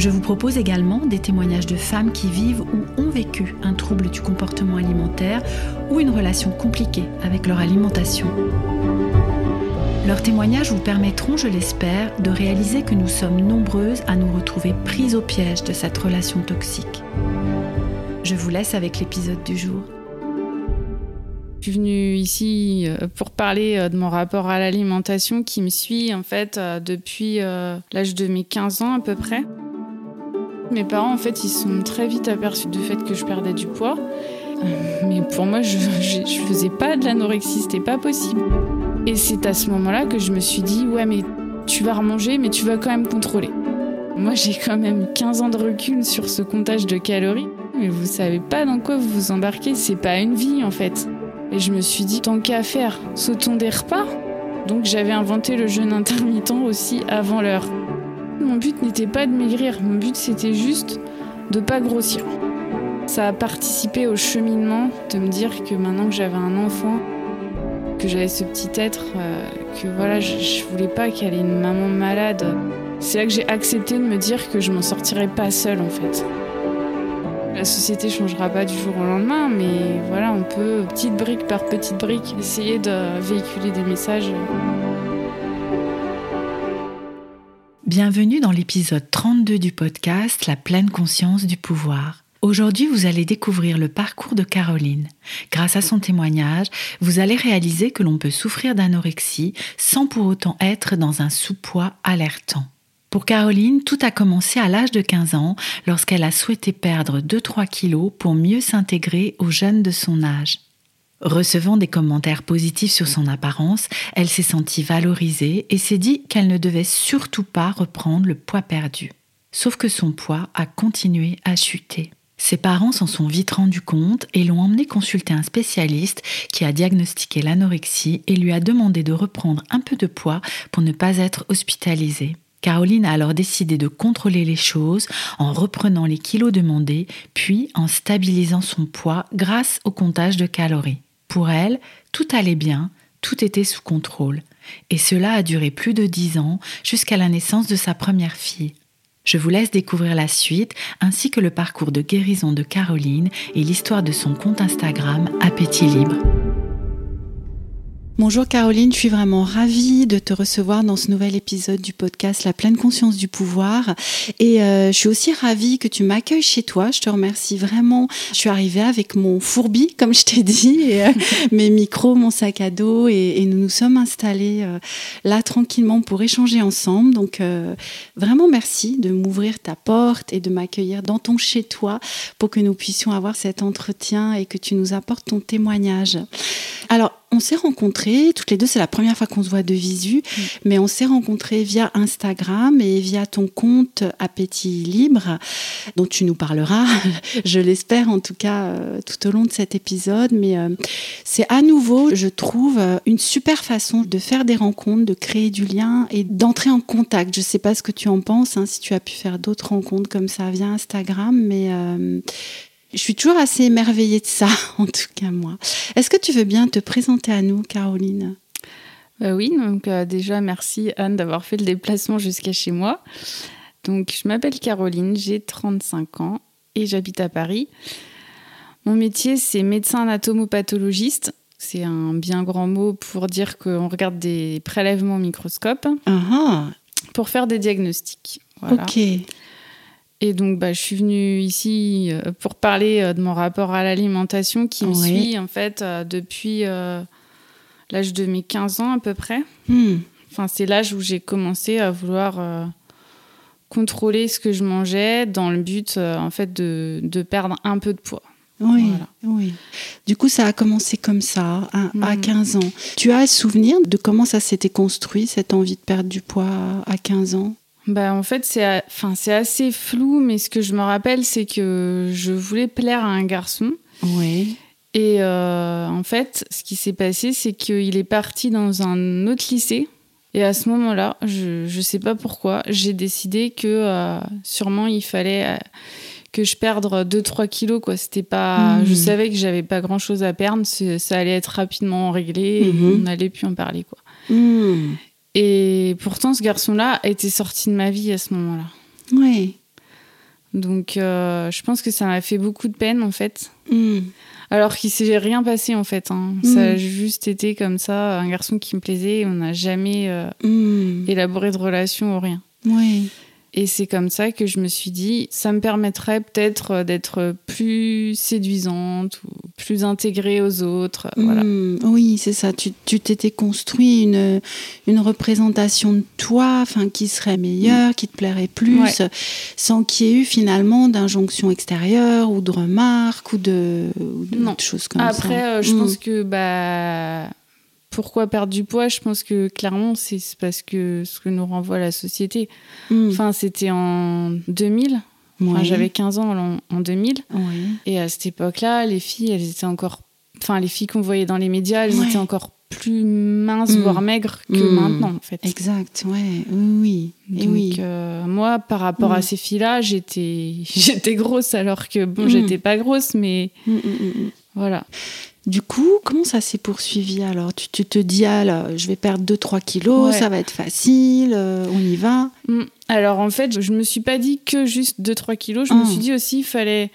Je vous propose également des témoignages de femmes qui vivent ou ont vécu un trouble du comportement alimentaire ou une relation compliquée avec leur alimentation. Leurs témoignages vous permettront, je l'espère, de réaliser que nous sommes nombreuses à nous retrouver prises au piège de cette relation toxique. Je vous laisse avec l'épisode du jour. Je suis venue ici euh, pour parler euh, de mon rapport à l'alimentation qui me suit euh, depuis l'âge de mes 15 ans à peu près. Mes parents, en fait, ils sont très vite aperçus du fait que je perdais du poids. Euh, mais pour moi, je, je, faisais pas de l'anorexie, c'était pas possible. Et c'est à ce moment-là que je me suis dit, ouais, mais tu vas remanger, mais tu vas quand même contrôler. Moi, j'ai quand même 15 ans de recul sur ce comptage de calories. Mais vous savez pas dans quoi vous vous embarquez, c'est pas une vie en fait. Et je me suis dit, tant qu'à faire, sautons des repas. Donc j'avais inventé le jeûne intermittent aussi avant l'heure. Mon but n'était pas de maigrir, mon but c'était juste de pas grossir. Ça a participé au cheminement de me dire que maintenant que j'avais un enfant, que j'avais ce petit être, euh, que voilà, je, je voulais pas qu'elle ait une maman malade. C'est là que j'ai accepté de me dire que je m'en sortirais pas seule en fait. La société changera pas du jour au lendemain, mais voilà, on peut, petite brique par petite brique, essayer de véhiculer des messages. Bienvenue dans l'épisode 32 du podcast La pleine conscience du pouvoir. Aujourd'hui, vous allez découvrir le parcours de Caroline. Grâce à son témoignage, vous allez réaliser que l'on peut souffrir d'anorexie sans pour autant être dans un sous-poids alertant. Pour Caroline, tout a commencé à l'âge de 15 ans lorsqu'elle a souhaité perdre 2-3 kilos pour mieux s'intégrer aux jeunes de son âge. Recevant des commentaires positifs sur son apparence, elle s'est sentie valorisée et s'est dit qu'elle ne devait surtout pas reprendre le poids perdu. Sauf que son poids a continué à chuter. Ses parents s'en sont vite rendus compte et l'ont emmené consulter un spécialiste qui a diagnostiqué l'anorexie et lui a demandé de reprendre un peu de poids pour ne pas être hospitalisée. Caroline a alors décidé de contrôler les choses en reprenant les kilos demandés, puis en stabilisant son poids grâce au comptage de calories. Pour elle, tout allait bien, tout était sous contrôle. Et cela a duré plus de dix ans jusqu'à la naissance de sa première fille. Je vous laisse découvrir la suite ainsi que le parcours de guérison de Caroline et l'histoire de son compte Instagram Appétit Libre. Bonjour Caroline, je suis vraiment ravie de te recevoir dans ce nouvel épisode du podcast La pleine conscience du pouvoir. Et euh, je suis aussi ravie que tu m'accueilles chez toi. Je te remercie vraiment. Je suis arrivée avec mon fourbi, comme je t'ai dit, et, euh, mes micros, mon sac à dos, et, nous nous sommes installés euh, là tranquillement pour échanger ensemble. Donc vraiment merci de m'ouvrir ta porte et de m'accueillir dans ton chez toi pour que nous puissions avoir cet entretien et que tu nous apportes ton témoignage. Alors, on s'est rencontrés, toutes les deux, c'est la première fois qu'on se voit de visu, mm. mais on s'est rencontrés via Instagram et via ton compte Appétit Libre, dont tu nous parleras, je l'espère en tout cas euh, tout au long de cet épisode. Mais euh, c'est à nouveau, je trouve, euh, une super façon de faire des rencontres, de créer du lien et d'entrer en contact. Je ne sais pas ce que tu en penses, hein, si tu as pu faire d'autres rencontres comme ça via Instagram, mais je suis toujours assez émerveillée de ça, en tout cas moi. Est-ce que tu veux bien te présenter à nous, Caroline? Bah Oui, donc euh, déjà merci Anne d'avoir fait le déplacement jusqu'à chez moi. Donc je m'appelle Caroline, j'ai 35 ans et j'habite à Paris. Mon métier c'est médecin anatomopathologiste. C'est un bien grand mot pour dire qu'on regarde des prélèvements au microscope uh-huh. pour faire des diagnostics. Ok. Et donc, bah, je suis venue ici euh, pour parler euh, de mon rapport à l'alimentation qui me suit en fait euh, depuis l'âge de mes 15 ans à peu près. Hmm. Enfin, c'est l'âge où j'ai commencé à vouloir contrôler ce que je mangeais dans le but en fait de, de, perdre un peu de poids. Oui, oui. Du coup, ça a commencé comme ça, à, à 15 hmm. ans. Tu as souvenir de comment ça s'était construit, cette envie de perdre du poids à 15 ans? Bah, en fait, c'est enfin, c'est assez flou, mais ce que je me rappelle, c'est que je voulais plaire à un garçon. Oui. Et euh, en fait, ce qui s'est passé, c'est qu'il est parti dans un autre lycée. Et à ce moment-là, je ne sais pas pourquoi, j'ai décidé que euh, sûrement il fallait euh, que je perde 2-3 kilos. Quoi. C'était pas, Mhm. Je savais que j'avais pas grand-chose à perdre, ça allait être rapidement réglé et Mhm. on n'allait plus en parler. Quoi. Hmm. Et pourtant, ce garçon-là était sorti de ma vie à ce moment-là. Oui. Donc, euh, je pense que ça m'a fait beaucoup de peine, en fait. Hmm. Alors qu'il s'est rien passé, en fait. hein. Ça a Mm. juste été comme ça, un garçon qui me plaisait. On n'a jamais euh, Hmm. élaboré de relation ou rien. Oui. Et c'est comme ça que je me suis dit, ça me permettrait peut-être euh, d'être plus séduisante ou plus intégrée aux autres. Voilà. Hmm, Oui, c'est ça. Tu t'étais construit une, une représentation de toi enfin, qui serait meilleure, qui te plairait plus, Ouais. sans qu'il y ait eu finalement d'injonction extérieure ou de remarques ou de, ou de, Non. choses comme Après, ça. euh, je Hmm. pense que bah pourquoi perdre du poids Je pense que clairement c'est parce que ce que nous renvoie la société. Hmm. Enfin, c'était en 2000. Enfin, Ouais. J'avais 15 ans en, en 2000. Oui. Et à cette époque-là, les filles, elles étaient encore. Enfin, les filles qu'on voyait dans les médias, elles étaient encore plus minces, Mm. voire maigres que Mm. maintenant, en fait. Exact, ouais. oui, oui. Donc, oui. euh, moi, par rapport à ces filles-là, j'étais, j'étais grosse, alors que bon, j'étais pas grosse, mais voilà. Du coup, comment ça s'est poursuivi alors? Tu, tu te dis, ah là, je vais perdre 2-3 kilos, Ouais. ça va être facile, euh, on y va? Mm. Alors en fait, je me suis pas dit que juste 2-3 kilos. Je me Mm. suis dit aussi, il fallait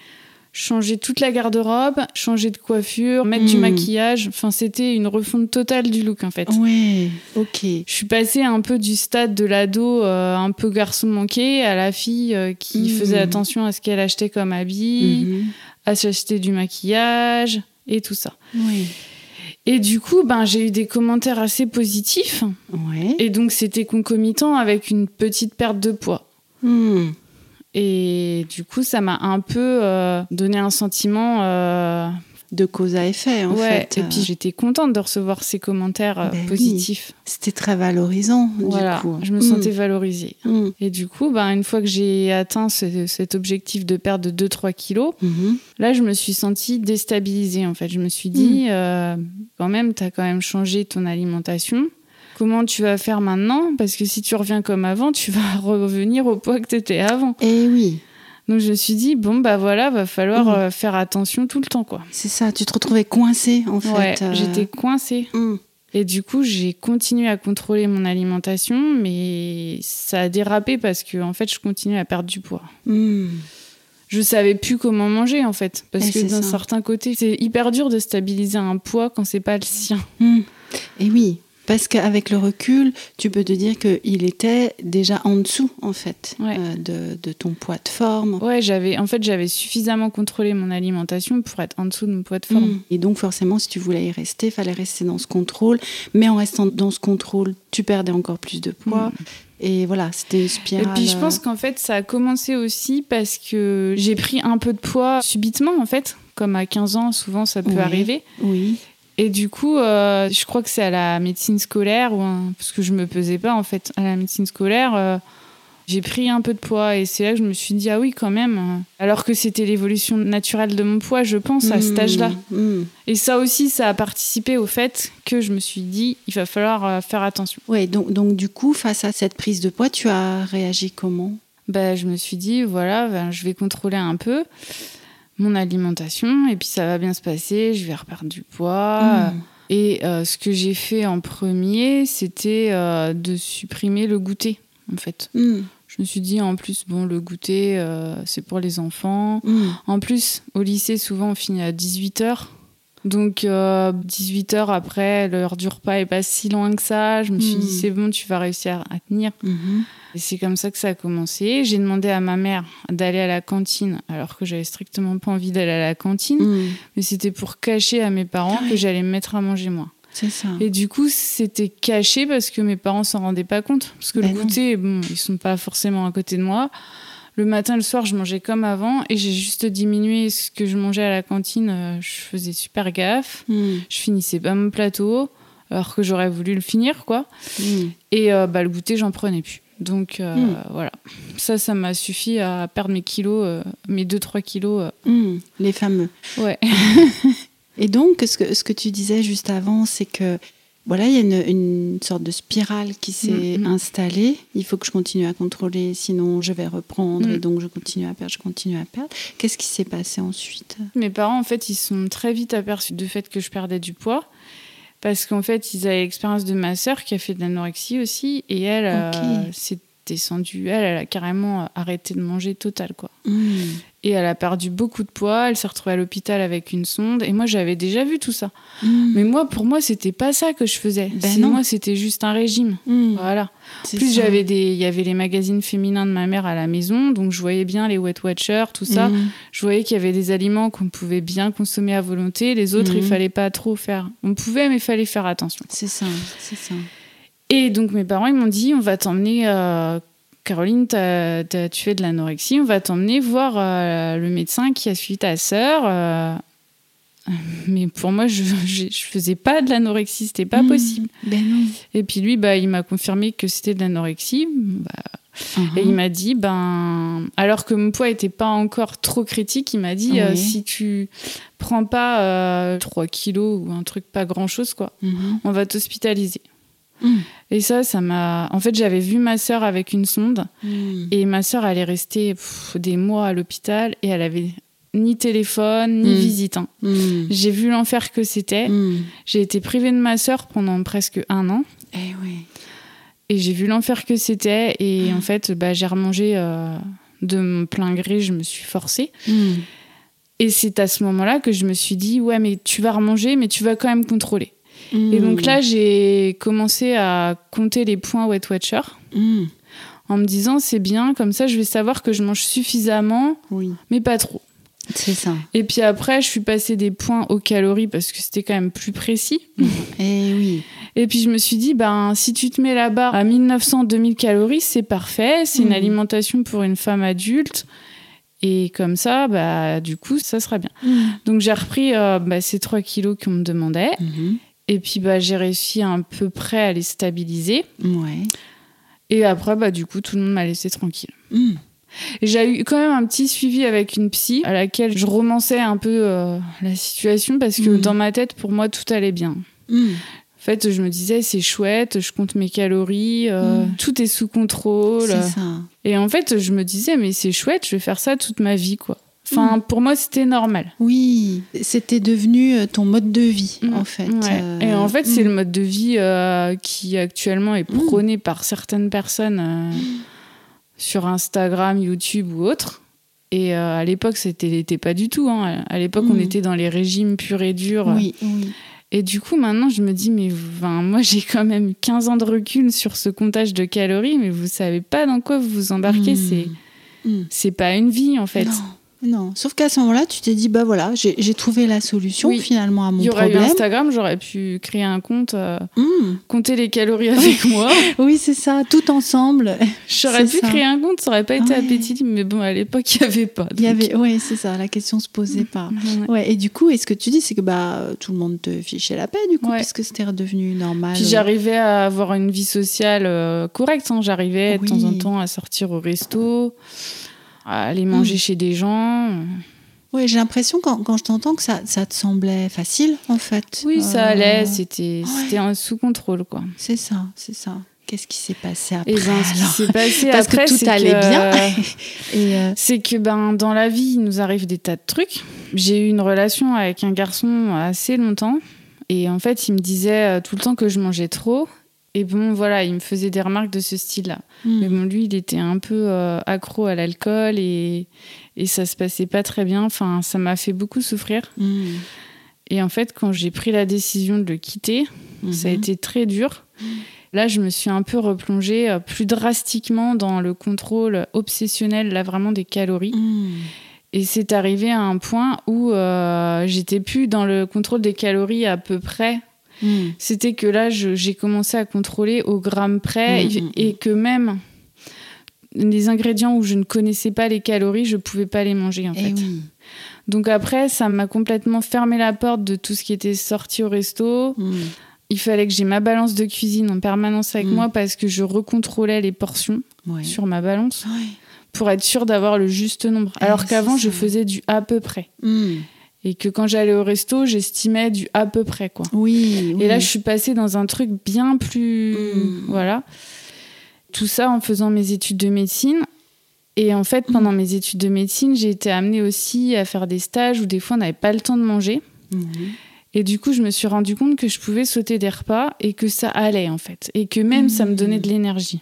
changer toute la garde-robe, changer de coiffure, mettre du Mm. maquillage. Enfin, c'était une refonte totale du look en fait. Ouais, ok. Je suis passée un peu du stade de l'ado euh, un peu garçon manqué à la fille euh, qui faisait attention à ce qu'elle achetait comme habit, Mhm. à s'acheter du maquillage et tout ça. Oui. Et du coup, ben, j'ai eu des commentaires assez positifs. Ouais. Et donc, c'était concomitant avec une petite perte de poids. Hmm. Et du coup, ça m'a un peu euh, donné un sentiment. euh, De cause à effet, en ouais. fait. Et puis, j'étais contente de recevoir ces commentaires euh, Ben oui. positifs. C'était très valorisant, Voilà, du coup. je me sentais valorisée. Hmm. Et du coup, ben, une fois que j'ai atteint ce- cet objectif de perte de 2-3 kilos, Mhm. là, je me suis sentie déstabilisée. En fait, je me suis dit, euh, quand même, tu as quand même changé ton alimentation. Comment tu vas faire maintenant? Parce que si tu reviens comme avant, tu vas revenir au poids que tu étais avant. Eh oui, Donc je me suis dit, bon, bah voilà, va falloir Mm. euh, faire attention tout le temps, quoi. c'est ça. Tu te retrouvais coincée, en Ouais, fait. euh. j'étais coincée. Hmm. Et du coup, j'ai continué à contrôler mon alimentation, mais ça a dérapé parce que, en fait, je continue à perdre du poids. Hmm. Je savais plus comment manger, en fait. Parce Et que d'un certain côté, c'est hyper dur de stabiliser un poids quand c'est pas le sien. Et oui, parce qu'avec le recul, tu peux te dire qu'il était déjà en dessous, en fait, Ouais. euh, de, de ton poids de forme. Ouais, j'avais, en fait, j'avais suffisamment contrôlé mon alimentation pour être en dessous de mon poids de forme. Mm. Et donc forcément, si tu voulais y rester, fallait rester dans ce contrôle. Mais en restant dans ce contrôle, tu perdais encore plus de poids. Et voilà, c'était une Et spirale. puis je euh, pense qu'en fait ça a commencé aussi parce que j'ai pris un peu de poids subitement en fait, comme à 15 ans souvent ça peut Oui. arriver. Oui. Et du coup euh, je crois que c'est à la médecine scolaire ou un- parce que je me pesais pas en fait à la médecine scolaire. euh, j'ai pris un peu de poids et c'est là que je me suis dit ah oui quand même alors que c'était l'évolution naturelle de mon poids je pense à cet Mm. âge-là Mm. et ça aussi ça a participé au fait que je me suis dit il va falloir euh, faire attention Ouais, donc, donc du coup, face à cette prise de poids, tu as réagi comment? Ben, je me suis dit, voilà, ben, je vais contrôler un peu mon alimentation et puis ça va bien se passer, je vais reperdre du poids. Mm. Et euh, ce que j'ai fait en premier, c'était euh, de supprimer le goûter, en fait. Mm. Je me suis dit, en plus, bon, le goûter, euh, c'est pour les enfants. Mm. En plus, au lycée, souvent, on finit à 18h. Donc, 18h après, l'heure du repas est pas si loin que ça. Je me suis dit, c'est bon, tu vas réussir à tenir. Mhm. Et c'est comme ça que ça a commencé. J'ai demandé à ma mère d'aller à la cantine, alors que j'avais strictement pas envie d'aller à la cantine. Mm. Mais c'était pour cacher à mes parents Ah que j'allais me mettre à manger moi. C'est ça. Et du coup, c'était caché parce que mes parents s'en rendaient pas compte. Parce que Ben le non. goûter, bon, ils sont pas forcément à côté de moi. Le matin, le soir, je mangeais comme avant et j'ai juste diminué ce que je mangeais à la cantine. Euh, Je faisais super gaffe. Mm. Je finissais pas mon plateau, alors que j'aurais voulu le finir, quoi. Mm. Et euh, bah, le goûter, j'en prenais plus. Donc euh, Mm. voilà, ça, ça m'a suffi à perdre mes kilos, euh, mes 2-3 kilos. Hmm, les fameux. Ouais. Et donc, ce que, ce que tu disais juste avant, c'est que voilà, il y a une, une sorte de spirale qui s'est Mhm. installée. Il faut que je continue à contrôler, sinon je vais reprendre. Et donc, je continue à perdre, je continue à perdre. Qu'est-ce qui s'est passé ensuite? Mes parents, en fait, ils sont très vite aperçus du fait que je perdais du poids. Parce qu'en fait, ils avaient l'expérience de ma sœur qui a fait de l'anorexie aussi. Et elle, euh, Ok. Descendue. Elle, elle a carrément euh, arrêté de manger total, quoi. Hmm. Et elle a perdu beaucoup de poids. Elle s'est retrouvée à l'hôpital avec une sonde. Et moi, j'avais déjà vu tout ça. Hmm. Mais moi, pour moi, c'était pas ça que je faisais. Ben non. Moi, c'était juste un régime. Hmm. Voilà. C'est Plus j'avais des, il y avait les magazines féminins de ma mère à la maison, donc je voyais bien les Weight Watchers, tout ça. Je voyais qu'il y avait des aliments qu'on pouvait bien consommer à volonté, les autres il fallait pas trop faire. On pouvait, mais il fallait faire attention. C'est ça, c'est ça. Et donc mes parents ils m'ont dit, on va t'emmener, euh, Caroline, t'as- t'as- tu fais de l'anorexie, on va t'emmener voir euh, le médecin qui a suivi ta sœur. euh. Mais pour moi, je, je, je faisais pas de l'anorexie, c'était pas Hmm. possible. Ben non. Et puis lui, bah, il m'a confirmé que c'était de l'anorexie. Bah, Mhm. Et il m'a dit, ben, alors que mon poids était pas encore trop critique, il m'a dit, euh, si tu prends pas euh, 3 kilos ou un truc pas grand chose, quoi, Mhm. on va t'hospitaliser. Mm. Et ça, ça m'a. En fait, j'avais vu ma sœur avec une sonde Hmm. et ma sœur, elle est restée pff, des mois à l'hôpital et elle avait ni téléphone, ni Mm. visite. hein. Hmm. J'ai vu l'enfer que c'était. J'ai été privée de ma sœur pendant presque un an. Eh oui. Et j'ai vu l'enfer que c'était. Et Ah. en fait, bah, j'ai remangé euh, de mon plein gré, je me suis forcée. Et c'est à ce moment-là que je me suis dit, ouais, mais tu vas remanger, mais tu vas quand même contrôler. Et donc Hmm. là, j'ai commencé à compter les points Weight Watcher Hmm. en me disant, c'est bien, comme ça, je vais savoir que je mange suffisamment, Oui, mais pas trop. c'est ça. Et puis après, je suis passée des points aux calories parce que c'était quand même plus précis. Eh oui. Et puis je me suis dit, ben, si tu te mets la barre à 1900-2000 calories, c'est parfait. C'est une Mhm. alimentation pour une femme adulte. Et comme ça, bah, du coup, ça sera bien. Donc j'ai repris euh, bah, ces 3 kilos qu'on me demandait. Mhm. Et puis bah, j'ai réussi à peu près à les stabiliser. Ouais. Et après, bah, du coup, tout le monde m'a laissé tranquille. Hmm. J'ai eu quand même un petit suivi avec une psy à laquelle je romançais un peu euh, la situation parce que Mhm. dans ma tête, pour moi, tout allait bien. Hmm. En fait, je me disais, c'est chouette, je compte mes calories, euh, tout est sous contrôle. C'est ça. Et en fait, je me disais, mais c'est chouette, je vais faire ça toute ma vie, quoi. Enfin, pour moi, c'était normal. Oui, c'était devenu euh, ton mode de vie, Mm. en fait. Ouais. Euh, Et en fait, c'est mm. le mode de vie euh, qui actuellement est prôné par certaines personnes euh, sur Instagram, YouTube ou autres. Et euh, à l'époque, c'était n'était pas du tout. hein. À l'époque, on Mm. était dans les régimes purs et durs. Oui, oui. Et du coup, maintenant, je me dis, mais moi, j'ai quand même 15 ans de recul sur ce comptage de calories, mais vous savez pas dans quoi vous vous embarquez. Mm. C'est, Mm. c'est pas une vie, en fait. Non, non. Sauf qu'à ce moment-là, tu t'es dit, bah voilà, j'ai trouvé la solution Oui. finalement à mon Il y aurait eu problème. Instagram, j'aurais pu créer un compte, euh, Mm. compter les calories avec moi. Oui, c'est ça, tout ensemble. J'aurais pu ça. créer un compte, ça aurait pas été Ouais. appétit, mais bon, à l'époque, il n'y avait pas. Il y avait, oui, c'est ça, la question se posait pas. Ouais. Ouais, et du coup, et ce que tu dis, c'est que bah tout le monde te fichait la paix du coup, Ouais. puisque c'était redevenu normal. Puis j'arrivais à avoir une vie sociale euh, correcte. hein. J'arrivais de temps en temps à sortir au resto, à aller manger Mm. chez des gens. Oui, j'ai l'impression quand, quand je t'entends que ça, ça te semblait facile en fait. Oui, ça Euh, allait, c'était ouais. sous contrôle, quoi. C'est ça, c'est ça. Qu'est-ce qui s'est passé après Et ben, ce qui alors s'est passé Parce après, que tout allait que- bien. Euh, C'est que ben, dans la vie, il nous arrive des tas de trucs. J'ai eu une relation avec un garçon assez longtemps. Et en fait, il me disait euh, tout le temps que je mangeais trop. Et bon, voilà, il me faisait des remarques de ce style-là. hmm. Mais bon, lui, il était un peu euh, accro à l'alcool et, et ça se passait pas très bien. Enfin, ça m'a fait beaucoup souffrir. Hmm. Et en fait, quand j'ai pris la décision de le quitter, ça a Mhm. été très dur. Là, je me suis un peu replongée euh, plus drastiquement dans le contrôle obsessionnel, là, vraiment des calories. Hmm. Et c'est arrivé à un point où euh, j'étais plus dans le contrôle des calories à peu près. Hmm. C'était que là, j'ai commencé à contrôler au gramme près Mm, et, mm, et que même les ingrédients où je ne connaissais pas les calories, je pouvais pas les manger en Eh fait. oui. Donc après, ça m'a complètement fermé la porte de tout ce qui était sorti au resto. Hmm. il fallait que j'ai ma balance de cuisine en permanence avec moi parce que je recontrôlais les portions Ouais. sur ma balance Ouais. pour être sûre d'avoir le juste nombre. Eh, Alors c'est qu'avant, je faisais du à peu près. Mm. Et que quand j'allais au resto, j'estimais du à peu près, quoi. Oui, oui. Et là, je suis passée dans un truc bien plus. Mm. Voilà. Tout ça en faisant mes études de médecine. Et en fait, pendant Mm. mes études de médecine, j'ai été amenée aussi à faire des stages où des fois on n'avait pas le temps de manger. Mhm. Et du coup, je me suis rendu compte que je pouvais sauter des repas et que ça allait en fait. Et que même ça me donnait de l'énergie.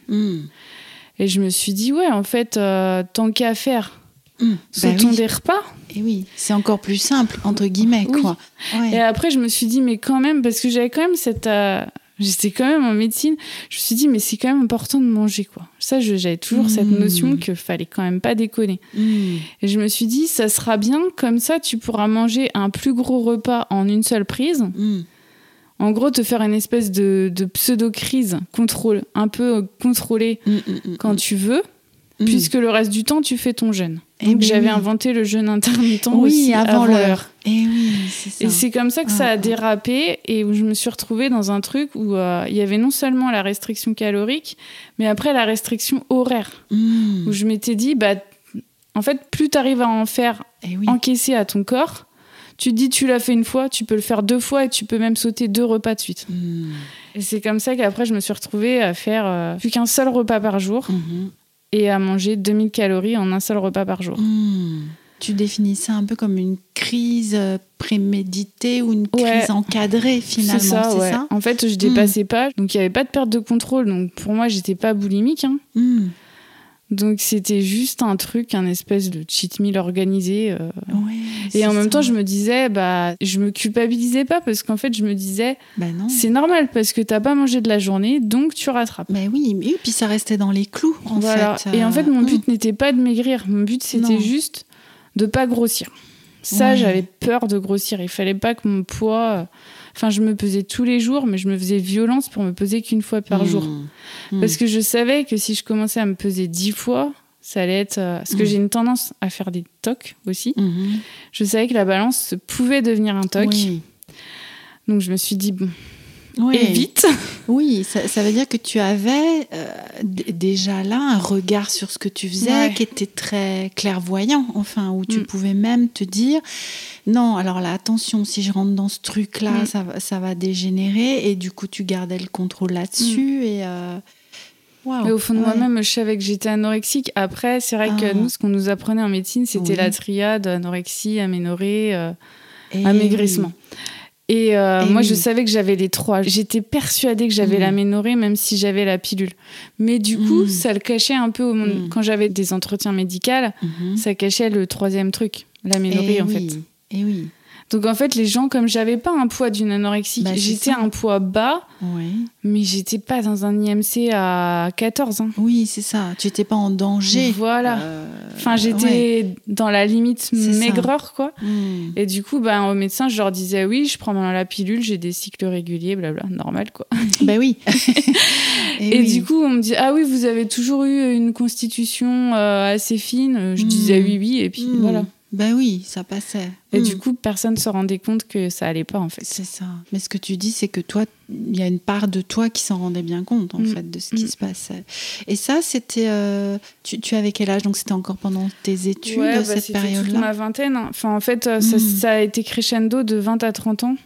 Et je me suis dit, ouais, en fait, euh, tant qu'à faire, Mm. Bah sautons oui. des repas. Et oui, c'est encore plus simple, entre guillemets, Oui. quoi. Ouais. Et après, je me suis dit, mais quand même, parce que j'avais quand même cette. euh, J'étais quand même en médecine. Je me suis dit, mais c'est quand même important de manger, quoi. Ça, j'avais toujours cette Mm. notion qu'il fallait quand même pas déconner. Mm. Et je me suis dit, ça sera bien, comme ça, tu pourras manger un plus gros repas en une seule prise. Mm. En gros, te faire une espèce de, de pseudo-crise, contrôle, un peu euh, contrôlée quand tu veux, puisque le reste du temps, tu fais ton jeûne. Eh Donc, ben j'avais inventé le jeûne intermittent Oui, aussi avant l'heure. Et oui, c'est. Et c'est comme ça que ça Ah, a ah. dérapé et où je me suis retrouvée dans un truc où euh, il y avait non seulement la restriction calorique, mais après la restriction horaire. Mm. Où je m'étais dit, bah, en fait, plus tu arrives à en faire Eh oui. encaisser à ton corps, tu te dis, tu l'as fait une fois, tu peux le faire deux fois et tu peux même sauter deux repas de suite. Mm. Et c'est comme ça qu'après, je me suis retrouvée à faire euh, plus qu'un seul repas par jour Mhm. Et à manger 2000 calories en un seul repas par jour. Mm. Tu définis ça un peu comme une crise euh, préméditée ou une crise Ouais. encadrée finalement, C'est ça, ouais. ça? En fait, je dépassais pas, donc il n'y avait pas de perte de contrôle. Donc pour moi, j'étais pas boulimique. hein. Mm. Donc c'était juste un truc, un espèce de cheat meal organisé. euh. Ouais, Et en même ça. temps, je me disais, bah, je me culpabilisais pas parce qu'en fait, je me disais, Bah c'est normal parce que t'as pas mangé de la journée, donc tu rattrapes. Mais oui, mais puis ça restait dans les clous en voilà. fait. Et en fait, euh, mon mm. but n'était pas de maigrir. Mon but, c'était juste de pas grossir. Ça, Ouais. j'avais peur de grossir. Il fallait pas que mon poids. Enfin, je me pesais tous les jours, mais je me faisais violence pour me peser qu'une fois par Mm. jour. Mm. Parce que je savais que si je commençais à me peser dix fois, ça allait être. euh, Parce que Mm. j'ai une tendance à faire des tocs aussi. Je savais que la balance pouvait devenir un toc. Oui. Donc je me suis dit, bon, Oui. et vite. Oui, ça, ça veut dire que tu avais euh, déjà là un regard sur ce que tu faisais Ouais. qui était très clairvoyant, enfin, où tu Mm. pouvais même te dire non, alors là, attention, si je rentre dans ce truc-là, Mm. ça, va- ça va dégénérer, et du coup, tu gardais le contrôle là-dessus, et. euh, au fond de ouais. moi-même, je savais que j'étais anorexique. Après, c'est vrai que Ah. nous, ce qu'on nous apprenait en médecine, c'était Oui. la triade anorexie, aménorrhée, euh, amaigrissement. Et, euh, Eh moi, oui. je savais que j'avais les trois. J'étais persuadée que j'avais Mm. l'aménorrhée, même si j'avais la pilule. Mais du coup, Mm. ça le cachait un peu au monde. Mm. Quand j'avais des entretiens médicaux, Mhm. ça cachait le troisième truc, l'aménorrhée, Eh en oui, fait. Et oui, Donc en fait, les gens, comme j'avais pas un poids d'une anorexique, Bah, j'étais un poids bas, mais j'étais pas dans un IMC à 14. hein. Oui, c'est ça. Tu n'étais pas en danger. Voilà. Euh, Enfin, j'étais ouais. dans la limite ça. maigreur, quoi. Mm. Et du coup, bah, au médecin, je leur disais oui, je prends la pilule, j'ai des cycles réguliers, blabla, normal, quoi. Ben oui. Et, oui. du coup, on me dit ah oui, vous avez toujours eu une constitution euh, assez fine. Je Mm. disais oui, oui, et puis Mm. voilà. Ben oui, ça passait. Et du coup, personne se rendait compte que ça allait pas, en fait. C'est ça. Mais ce que tu dis, c'est que toi, il y a une part de toi qui s'en rendait bien compte, en Mm. fait, de ce qui Mm. se passait. Et ça, c'était. euh, tu, tu avais quel âge? Donc, c'était encore pendant tes études, Ouais, bah, cette période-là? ma vingtaine. hein. Enfin, en fait, euh, ça, ça a été crescendo de 20 à 30 ans.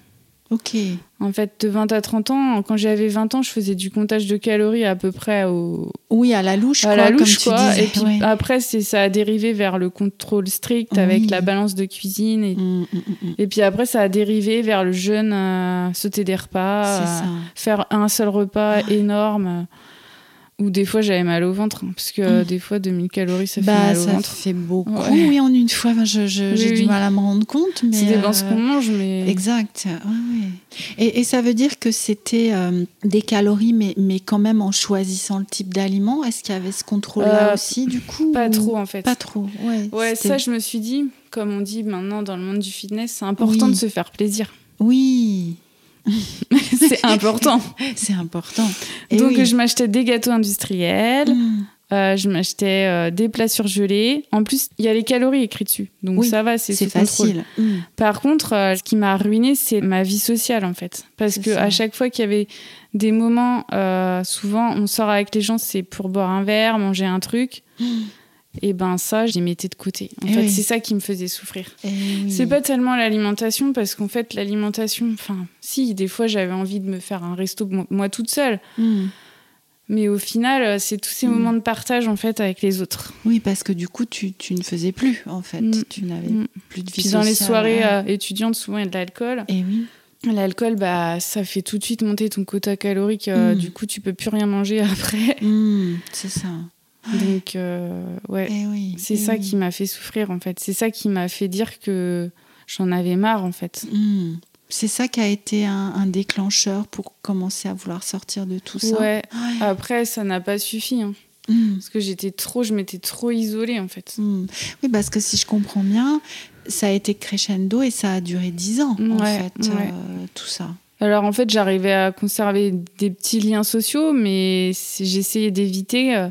Ok. En fait, de 20 à 30 ans, quand j'avais 20 ans, je faisais du comptage de calories à peu près au, Oui, à la louche, à quoi, la louche, comme tu quoi. disais. Et puis ouais. après, c'est, ça a dérivé vers le contrôle strict Oui. avec la balance de cuisine. Et, Mm, mm, mm, mm. et puis après, ça a dérivé vers le jeûne, euh, sauter des repas, euh, faire un seul repas énorme. Ou des fois, j'avais mal au ventre. hein, parce que euh, des fois, 2000 calories, ça fait Bah, mal au ça ventre. fait beaucoup. Ouais. Oui, en une fois, Enfin, je- je- Oui, j'ai du mal à me rendre compte. Mais Ça dépend euh, ce qu'on mange, mais. Exact. Ouais, ouais. Et, et ça veut dire que c'était euh, des calories, mais, mais quand même en choisissant le type d'aliment? Est-ce qu'il y avait ce contrôle-là Euh, aussi, du coup Pas ou- trop, en fait. Pas trop, ouais. Ouais, ça, je me suis dit, comme on dit maintenant dans le monde du fitness, c'est important Oui. de se faire plaisir. Oui, c'est important. c'est important. Et Donc, oui. je m'achetais des gâteaux industriels, Mm. Euh, je m'achetais euh, des plats surgelés. En plus, il y a les calories écrites dessus. Donc Oui, ça va, c'est facile. Mm. Par contre, euh, ce qui m'a ruiné, c'est ma vie sociale en fait. Parce que ça. à chaque fois qu'il y avait des moments, souvent on sort avec les gens, c'est pour boire un verre, manger un truc. Et ben ça, j'ai mettais de côté. En Eh fait, oui. c'est ça qui me faisait souffrir. Eh oui. C'est pas tellement l'alimentation, parce qu'en fait, l'alimentation, enfin, si, des fois j'avais envie de me faire un resto moi, toute seule. Mm. Mais au final, euh, c'est tous ces Mm. moments de partage en fait avec les autres. Oui, parce que du coup, tu, tu ne faisais plus, en fait. Mm. Tu n'avais plus de vie Puis dans les sociale. soirées Ouais. euh, étudiantes, souvent il y a de l'alcool. Eh oui. L'alcool, bah, ça fait tout de suite monter ton quota calorique. euh. Du coup, tu peux plus rien manger après. C'est ça. Donc, euh, ouais, Eh oui. c'est eh ça oui. qui m'a fait souffrir, en fait. C'est ça qui m'a fait dire que j'en avais marre, en fait. Mm. C'est ça qui a été un, un déclencheur pour commencer à vouloir sortir de tout ça. Ouais. Ouais. Après, ça n'a pas suffi. hein, Mm. parce que j'étais trop, je m'étais trop isolée, en fait. Mm. Oui, parce que si je comprends bien, ça a été crescendo et ça a duré dix ans, en fait, ouais. euh, tout ça. Alors, en fait, j'arrivais à conserver des petits liens sociaux, mais j'essayais d'éviter.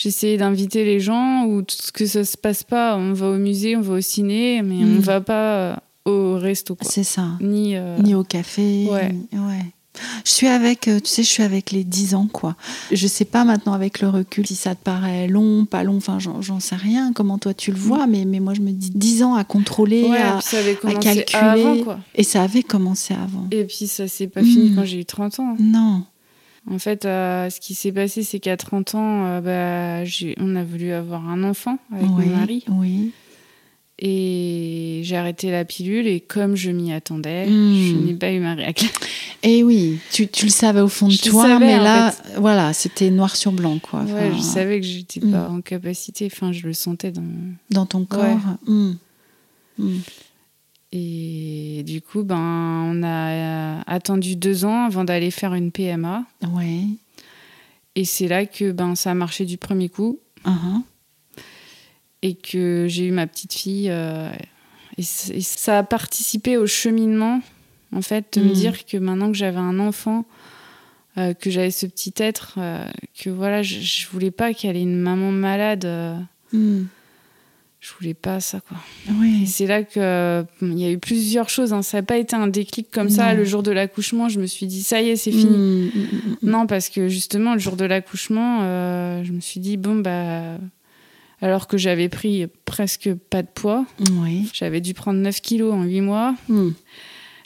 J'essayais d'inviter les gens ou tout ce que ça se passe pas. On va au musée, on va au ciné, mais Mm. on va pas euh, au resto. Quoi. C'est ça. Ni, euh, Ni au café. Ouais. ni- ouais. Je suis avec, euh, tu sais, je suis avec les 10 ans, quoi. Je sais pas maintenant avec le recul si ça te paraît long, pas long, enfin, j'en sais rien, comment toi tu le vois, mais, mais moi je me dis 10 ans à contrôler. Ouais, à- ça avait calculer. avant, quoi. et ça avait commencé avant. Et puis ça s'est pas fini Mm. quand j'ai eu 30 ans. Non. En fait, euh, ce qui s'est passé, c'est qu'à 30 ans, euh, bah, j'ai- on a voulu avoir un enfant avec oui, mon mari. oui. Et j'ai arrêté la pilule et comme je m'y attendais, je n'ai pas eu ma règle. Et oui, tu, tu le savais au fond de Je toi, savais, mais là, voilà, c'était noir sur blanc, quoi. Ouais, Enfin, je savais que j'étais Mm. pas en capacité. Enfin, je le sentais dans. Dans ton corps. Mm. Mm. Et du coup, ben, on a euh, attendu deux ans avant d'aller faire une PMA. Ouais. Et c'est là que ben, ça a marché du premier coup. Uh-huh. et que j'ai eu ma petite fille. euh, et, ça a participé au cheminement, en fait, de me Mm. dire que maintenant que j'avais un enfant, euh, que j'avais ce petit être, euh, que voilà, je, je voulais pas qu'elle ait une maman malade. euh, Mm. Je voulais pas ça, quoi. Oui. c'est là que euh, il y a eu plusieurs choses. hein. Ça n'a pas été un déclic comme ça. Le jour de l'accouchement, je me suis dit, ça y est, c'est fini. Mm, mm, mm, mm. Non, parce que justement, le jour de l'accouchement, euh, je me suis dit, bon, bah. Alors que j'avais pris presque pas de poids, Oui. j'avais dû prendre 9 kilos en 8 mois.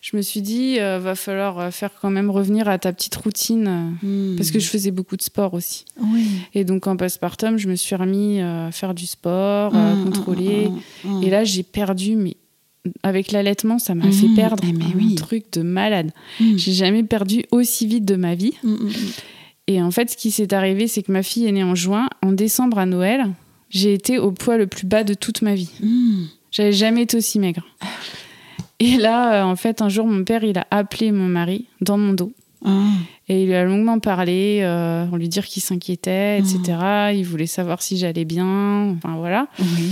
Je me suis dit, euh, va falloir euh, faire quand même revenir à ta petite routine. euh, Mm. Parce que je faisais beaucoup de sport aussi. Oui. Et donc en postpartum, je me suis remis euh, à faire du sport, à Mm, contrôler. mm, mm, mm. Et là, j'ai perdu, mais avec l'allaitement, ça m'a fait perdre eh mais un oui. truc de malade. J'ai jamais perdu aussi vite de ma vie. Et en fait, ce qui s'est arrivé, c'est que ma fille est née en juin. En décembre à Noël, j'ai été au poids le plus bas de toute ma vie. J'avais jamais été aussi maigre. Et là, euh, en fait, un jour, mon père, il a appelé mon mari dans mon dos. Ah. Et il lui a longuement parlé, euh, pour lui dire qu'il s'inquiétait, etc. Mmh. Il voulait savoir si j'allais bien. Enfin, voilà. Oui.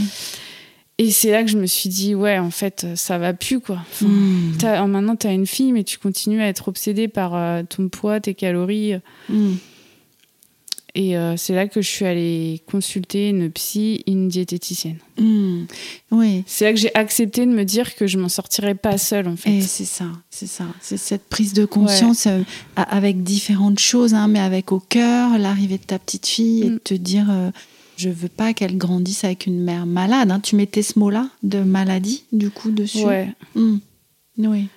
Et c'est là que je me suis dit, ouais, en fait, ça va plus, quoi. Enfin, Mm. t'as- maintenant, tu as une fille, mais tu continues à être obsédée par euh, ton poids, tes calories. Mm. Et euh, c'est là que je suis allée consulter une psy, une diététicienne. Mm. Oui. C'est là que j'ai accepté de me dire que je m'en sortirais pas seule, en fait. Et c'est ça, c'est ça. C'est cette prise de conscience euh, avec différentes choses, hein, mais avec au cœur l'arrivée de ta petite fille et Mm. de te dire euh, je veux pas qu'elle grandisse avec une mère malade. hein. Tu mettais ce mot-là de maladie, du coup, dessus? Ouais. Mm. Oui.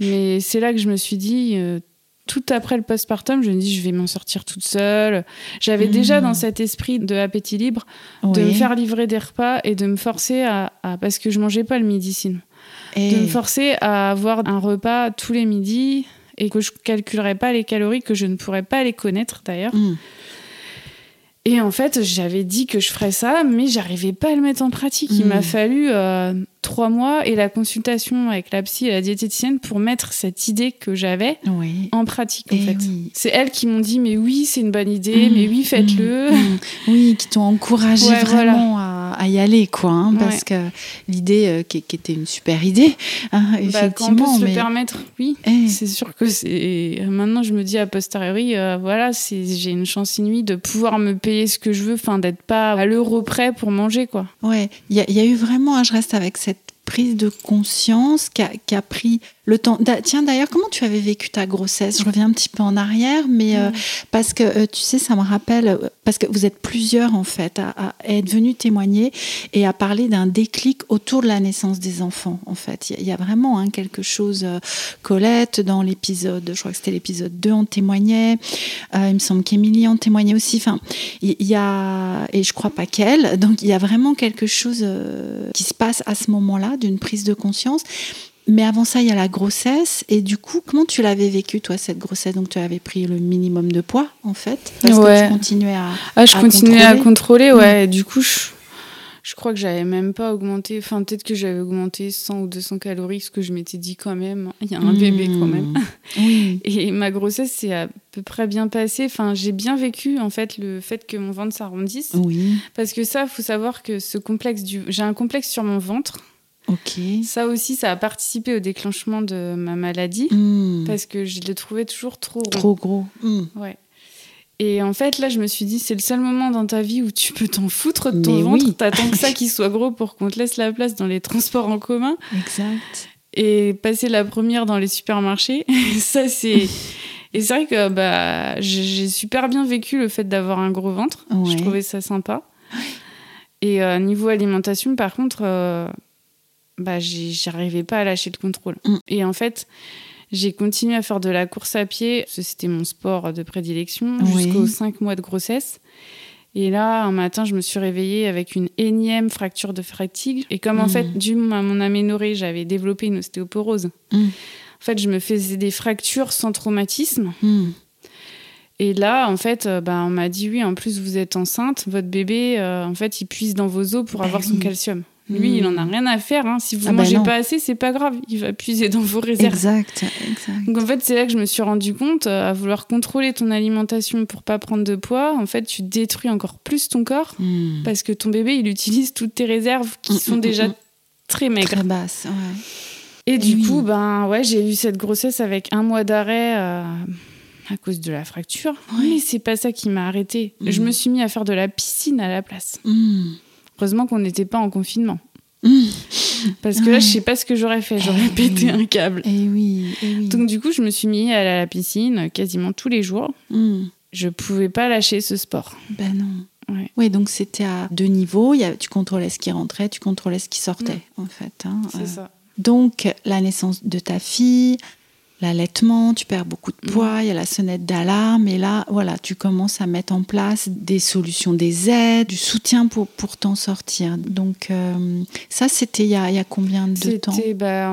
Mais c'est là que je me suis dit, euh, tout après le postpartum, je me dis, je vais m'en sortir toute seule. J'avais déjà dans cet esprit de appétit libre de me faire livrer des repas et de me forcer à, à- parce que je mangeais pas le midi sinon, Et- de me forcer à avoir un repas tous les midis et que je calculerais pas les calories, que je ne pourrais pas les connaître d'ailleurs. Mm. Et en fait, j'avais dit que je ferais ça, mais j'arrivais pas à le mettre en pratique. Il m'a fallu euh, trois mois et la consultation avec la psy et la diététicienne pour mettre cette idée que j'avais Oui. en pratique en Et fait. oui. C'est elles qui m'ont dit mais oui c'est une bonne idée, Mm, mais oui faites-le. mm, mm. Oui, qui t'ont encouragé Ouais, voilà. vraiment à, à, y aller, quoi, hein, parce que l'idée euh, qui, était une super idée, hein, effectivement. Bah, on peut se le permettre, oui. Eh. C'est sûr que c'est. Maintenant, je me dis a posteriori, euh, voilà, j'ai une chance inouïe de pouvoir me payer ce que je veux, enfin, d'être pas à l'euro près pour manger, quoi. Ouais, il y, y, a eu vraiment, hein, je reste avec cette prise de conscience qui a, qui a pris le temps. Tiens, d'ailleurs, comment tu avais vécu ta grossesse? Je reviens un petit peu en arrière, mais euh, parce que euh, tu sais, ça me rappelle, euh, parce que vous êtes plusieurs en fait à, être venus témoigner et à parler d'un déclic autour de la naissance des enfants. En fait, il y, a vraiment hein, quelque chose. Colette, dans l'épisode, je crois que c'était l'épisode 2, on témoignait. il me semble qu'Émilie en témoignait aussi. Enfin, il y, a, et je crois pas qu'elle. Donc, il y a vraiment quelque chose qui se passe à ce moment-là d'une prise de conscience. Mais avant ça, il y a la grossesse. Et du coup, comment tu l'avais vécu, toi, cette grossesse? Donc, tu avais pris le minimum de poids, en fait Parce que tu continuais à. Ah, je continuais à contrôler, ouais. Du coup, je, je crois que j'avais même pas augmenté. Enfin, peut-être que j'avais augmenté 100 ou 200 calories, ce que je m'étais dit quand même. Il y a un bébé quand même. Oui. Et ma grossesse s'est à peu près bien passée. Enfin, j'ai bien vécu, en fait, le fait que mon ventre s'arrondisse. Oui. Parce que ça, il faut savoir que ce complexe du. J'ai un complexe sur mon ventre. Ok. Ça aussi, ça a participé au déclenchement de ma maladie hmm. parce que je le trouvais toujours trop gros. Trop gros. Hmm. Ouais. Et en fait, là, je me suis dit, c'est le seul moment dans ta vie où tu peux t'en foutre de ton ventre. Oui. T'attends que ça qu'il soit gros pour qu'on te laisse la place dans les transports en commun. Exact. Et passer la première dans les supermarchés, ça c'est. Et c'est vrai que bah, j'ai super bien vécu le fait d'avoir un gros ventre. Je trouvais ça sympa. Et euh, niveau alimentation, par contre, euh, bah, j'arrivais pas à lâcher le contrôle. Mm. Et en fait, j'ai continué à faire de la course à pied, c'était mon sport de prédilection, jusqu'aux 5 mois de grossesse. Et là, un matin, je me suis réveillée avec une énième fracture de fatigue. Et comme en mm. fait, dû à mon aménorrhée, j'avais développé une ostéoporose, mm. en fait, je me faisais des fractures sans traumatisme. Et là, en fait, euh, bah, on m'a dit oui, en plus, vous êtes enceinte, votre bébé, euh, en fait, il puise dans vos os pour ben avoir son calcium. Lui, il en a hmm. rien à faire. Hein. Si vous ne ah bah mangez pas assez, c'est pas grave. Il va puiser dans vos réserves. Exact, exact. Donc en fait, c'est là que je me suis rendu compte, euh, à vouloir contrôler ton alimentation pour pas prendre de poids, en fait, tu détruis encore plus ton corps hmm. parce que ton bébé, il utilise toutes tes réserves qui hmm, sont déjà très maigres. Très basses, Et, du coup, ben ouais, j'ai eu cette grossesse avec un mois d'arrêt. Euh, à cause de la fracture. Mais c'est pas ça qui m'a arrêtée. Je me suis mis à faire de la piscine à la place. Heureusement qu'on n'était pas en confinement. Mmh. Parce que là, je sais pas ce que j'aurais fait. J'aurais eh pété un câble. Et eh oui, oui, Donc, du coup, je me suis mis à la piscine quasiment tous les jours. Mmh. Je pouvais pas lâcher ce sport. Ben non. Oui, donc c'était à deux niveaux. Il tu contrôlais ce qui rentrait, tu contrôlais ce qui sortait, en fait. Hein. C'est euh, ça. Donc, la naissance de ta fille, l'allaitement, tu perds beaucoup de mm. poids, il y a la sonnette d'alarme, et là, voilà, tu commences à mettre en place des solutions, des aides, du soutien pour, pour t'en sortir. Donc, euh, ça, c'était il, y a combien de temps? C'était, bah,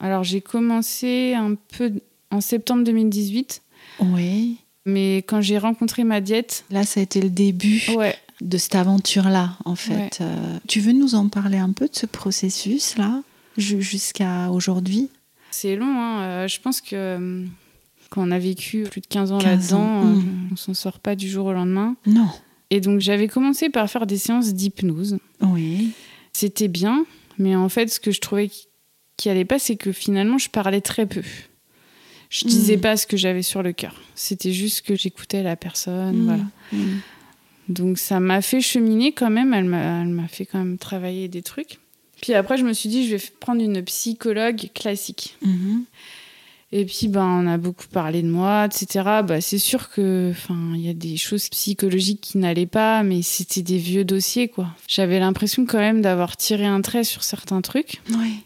alors j'ai commencé un peu en septembre 2018. Oui. Mais quand j'ai rencontré ma diète. Là, ça a été le début. De cette aventure-là, en fait. Euh, tu veux nous en parler un peu de ce processus-là, jusqu'à aujourd'hui? C'est long. Hein. Euh, je pense que euh, quand on a vécu plus de 15 ans là-dedans, euh, mm. on s'en sort pas du jour au lendemain. Non. Et donc j'avais commencé par faire des séances d'hypnose. Oui. C'était bien, mais en fait, ce que je trouvais qui allait pas, c'est que finalement, je parlais très peu. Je mm. disais pas ce que j'avais sur le cœur. C'était juste que j'écoutais la personne. Mm. Voilà. Donc ça m'a fait cheminer quand même. Elle m'a fait quand même travailler des trucs. Puis après, je me suis dit, je vais prendre une psychologue classique. Mhm. Et puis, ben, on a beaucoup parlé de moi, etc. Bah, c'est sûr que, enfin, il y a des choses psychologiques qui n'allaient pas, mais c'était des vieux dossiers, quoi. J'avais l'impression quand même d'avoir tiré un trait sur certains trucs. Oui.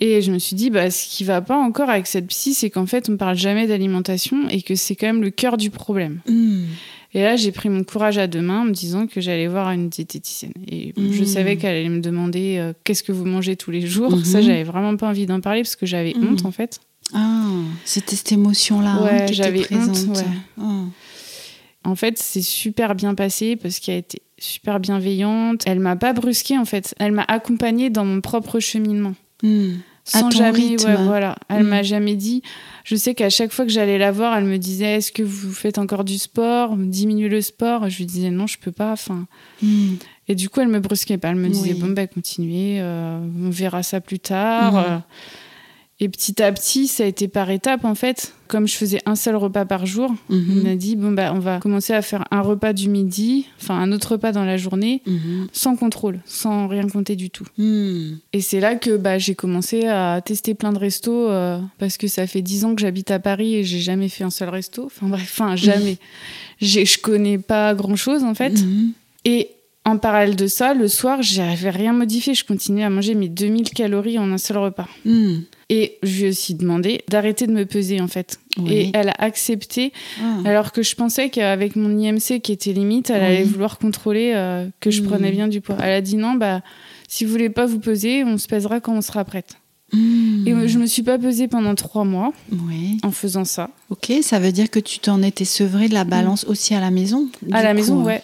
Et je me suis dit, bah, ce qui va pas encore avec cette psy, c'est qu'en fait, on parle jamais d'alimentation et que c'est quand même le cœur du problème. Mhm. Et là, j'ai pris mon courage à deux mains en me disant que j'allais voir une diététicienne. Et je mmh. savais qu'elle allait me demander euh, qu'est-ce que vous mangez tous les jours. Mmh. Ça, j'avais vraiment pas envie d'en parler parce que j'avais mmh. honte en fait. Ah, c'était cette émotion-là hein, ouais, j'avais honte. Ah. En fait, c'est super bien passé parce qu'elle a été super bienveillante. Elle m'a pas brusquée en fait. Elle m'a accompagnée dans mon propre cheminement. Sans jamais, rythme. ouais, voilà. Elle Mm. m'a jamais dit. Je sais qu'à chaque fois que j'allais la voir, elle me disait Est-ce que vous faites encore du sport? Diminuez le sport. Je lui disais Non, je peux pas. Enfin, Mm. et du coup, elle me brusquait pas. Elle me disait Oui. Bon, bah, continuez, euh, on verra ça plus tard. Mhm. Et petit à petit, ça a été par étapes en fait. Comme je faisais un seul repas par jour, Mhm. on a dit Bon, bah, on va commencer à faire un repas du midi, enfin un autre repas dans la journée, Mhm. sans contrôle, sans rien compter du tout. Mm. Et c'est là que bah, j'ai commencé à tester plein de restos euh, parce que ça fait 10 ans que j'habite à Paris et j'ai jamais fait un seul resto. Enfin bref, enfin jamais. J'ai- Je connais pas grand chose en fait. Mhm. Et en parallèle de ça, le soir, j'avais rien modifié. Je continuais à manger mes 2000 calories en un seul repas. Mm. Et je lui ai aussi demandé d'arrêter de me peser en fait. Oui. Et elle a accepté Ah. alors que je pensais qu'avec mon IMC qui était limite, elle Oui. allait vouloir contrôler euh, que je Mm. prenais bien du poids. Elle a dit non, bah si vous voulez pas vous peser, on se pèsera quand on sera prête. Mm. Et euh, je me suis pas pesée pendant trois mois Oui. en faisant ça. Ok, ça veut dire que tu t'en étais sevré de la balance aussi à la maison à la coup, maison, hein. ouais.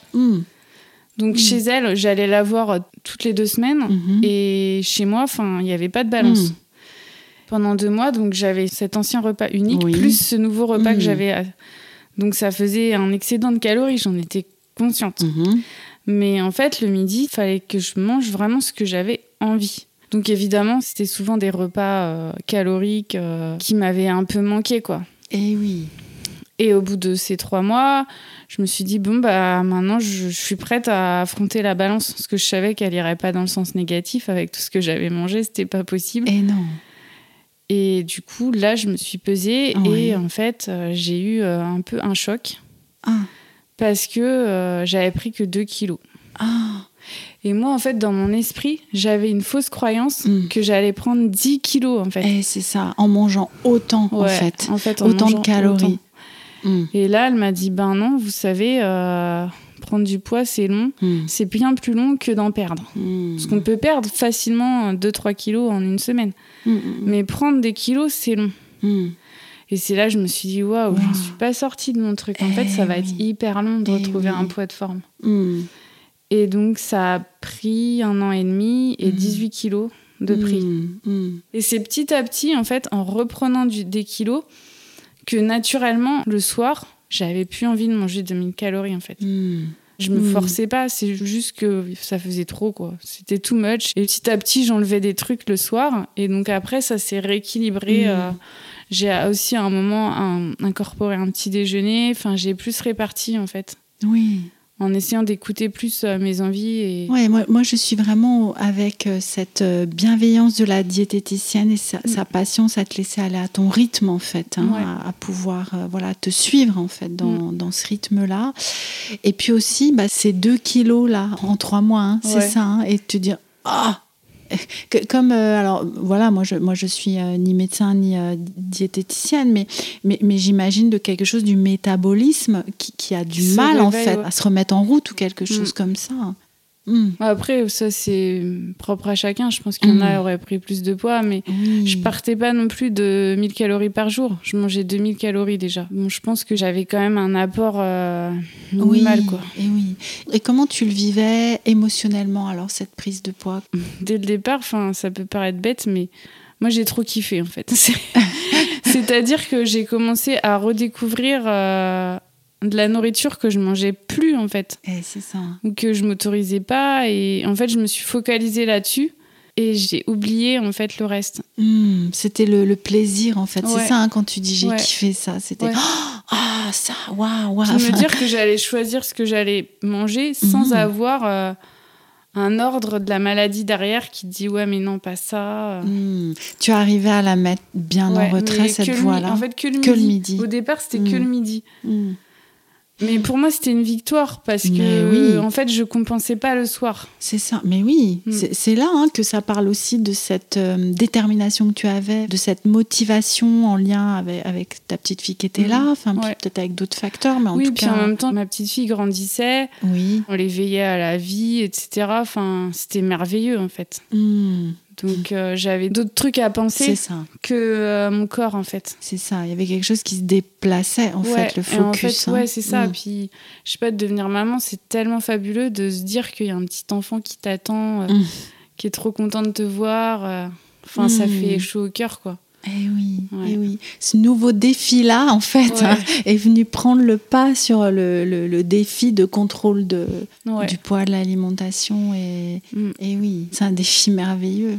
Donc Mm. chez elle, j'allais la voir euh, toutes les deux semaines. Mhm. Et chez moi, enfin, il n'y avait pas de balance. Mm. Pendant deux mois, donc j'avais cet ancien repas unique Oui. plus ce nouveau repas Mm. que j'avais. à- Donc ça faisait un excédent de calories, j'en étais consciente. Mhm. Mais en fait, le midi, il fallait que je mange vraiment ce que j'avais envie. Donc évidemment, c'était souvent des repas euh, caloriques euh, qui m'avaient un peu manqué, quoi. Eh oui. Et au bout de ces trois mois, je me suis dit, bon, bah maintenant, je, je suis prête à affronter la balance. Parce que je savais qu'elle irait pas dans le sens négatif. Avec tout ce que j'avais mangé, c'était pas possible. Et non. Et du coup, là, je me suis pesée. Et en fait, euh, j'ai eu euh, un peu un choc. Ah. Parce que euh, j'avais pris que 2 kilos. Ah. Et moi, en fait, dans mon esprit, j'avais une fausse croyance Mm. que j'allais prendre 10 kilos, en fait. Eh, c'est ça, en mangeant autant, en fait. en fait, en Autant de calories. autant. Mm. Et là, elle m'a dit, ben non, vous savez, euh, prendre du poids, c'est long. Mm. C'est bien plus long que d'en perdre. Mm. Parce qu'on peut perdre facilement 2-3 kilos en une semaine. Mais prendre des kilos, c'est long. Et c'est là que je me suis dit, waouh, Waouh. je suis pas sortie de mon truc. En Eh fait, ça va oui. être hyper long de Eh retrouver oui. un poids de forme. Et donc, ça a pris un an et demi et Mm. 18 kilos de prix. Et c'est petit à petit, en fait, en reprenant du- des kilos, que naturellement, le soir, j'avais plus envie de manger 2000 calories, en fait. Mm. Je me Mm. forçais pas, c'est juste que ça faisait trop, quoi. C'était too much. Et petit à petit, j'enlevais des trucs le soir. Et donc après, ça s'est rééquilibré. Mm. euh, j'ai aussi à un moment un- incorporé un petit déjeuner. Enfin, j'ai plus réparti, en fait. Oui. En essayant d'écouter plus euh, mes envies. Et... Ouais, moi, moi, je suis vraiment avec euh, cette euh, bienveillance de la diététicienne et sa, sa patience à te laisser aller à ton rythme, en fait, hein, Mm. Ouais. à, à pouvoir euh, voilà, te suivre, en fait, dans, dans ce rythme-là. Et puis aussi, bah, ces deux kilos-là, en trois mois, hein, c'est Ouais. ça, hein, et te dire, ah que- comme euh, alors voilà moi je moi je suis euh, ni médecin ni euh, diététicienne mais mais, mais j'imagine de quelque chose du métabolisme qui, qui a du mal en fait ouais. à se remettre en route ou quelque chose Mm. comme ça Mm. Après, ça, c'est propre à chacun. Je pense qu'il y en a Mm. qui auraient pris plus de poids, mais Oui. je partais pas non plus de 1000 calories par jour. Je mangeais 2000 calories déjà. Bon, je pense que j'avais quand même un apport euh, minimal, oui, quoi. Et oui. Et comment tu le vivais émotionnellement alors cette prise de poids? Dès le départ, enfin, ça peut paraître bête, mais moi j'ai trop kiffé en fait. C'est- C'est-à-dire que j'ai commencé à redécouvrir euh, de la nourriture que je mangeais plus en fait, Eh, c'est ça. ou que je m'autorisais pas, et en fait je me suis focalisée là-dessus. Et j'ai oublié en fait le reste. Hmm, C'était le, le plaisir en fait. Ouais. C'est ça hein, quand tu dis j'ai Ouais. kiffé ça. C'était Ouais. Oh, ah ça waouh waouh. Puis me dire que j'allais choisir ce que j'allais manger sans Mhm. avoir euh, un ordre de la maladie derrière qui dit ouais mais non pas ça. hmm, Tu arrivais à la mettre bien en retrait cette que voix là. En fait que le Que le midi. Au départ c'était que Mhm. le midi. Mais pour moi, c'était une victoire parce que, oui. en fait, je compensais pas le soir. C'est ça, mais oui, Mm. c'est là hein, que ça parle aussi de cette euh, détermination que tu avais, de cette motivation en lien avec, avec ta petite fille qui était Mm. là, enfin Ouais. peut-être avec d'autres facteurs, mais en oui, tout puis cas. en même temps, ma petite fille grandissait, Oui. on les veillait à la vie, etc. Enfin, c'était merveilleux, en fait. Mm. Donc, euh, j'avais d'autres trucs à penser ça, que euh, mon corps, en fait. c'est ça. Il y avait quelque chose qui se déplaçait en Ouais, fait, le et en focus. fait, hein. ouais, c'est ça. Mm. Puis, je sais pas, de devenir maman, c'est tellement fabuleux de se dire qu'il y a un petit enfant qui t'attend, euh, Mm. qui est trop content de te voir. Enfin, ça Mm. fait chaud au cœur, quoi. Eh oui, Ouais. eh oui. Ce nouveau défi-là, en fait, Ouais. hein, est venu prendre le pas sur le, le- le défi de contrôle de, Ouais. du poids de l'alimentation. Et, Mm. et oui, c'est un défi merveilleux.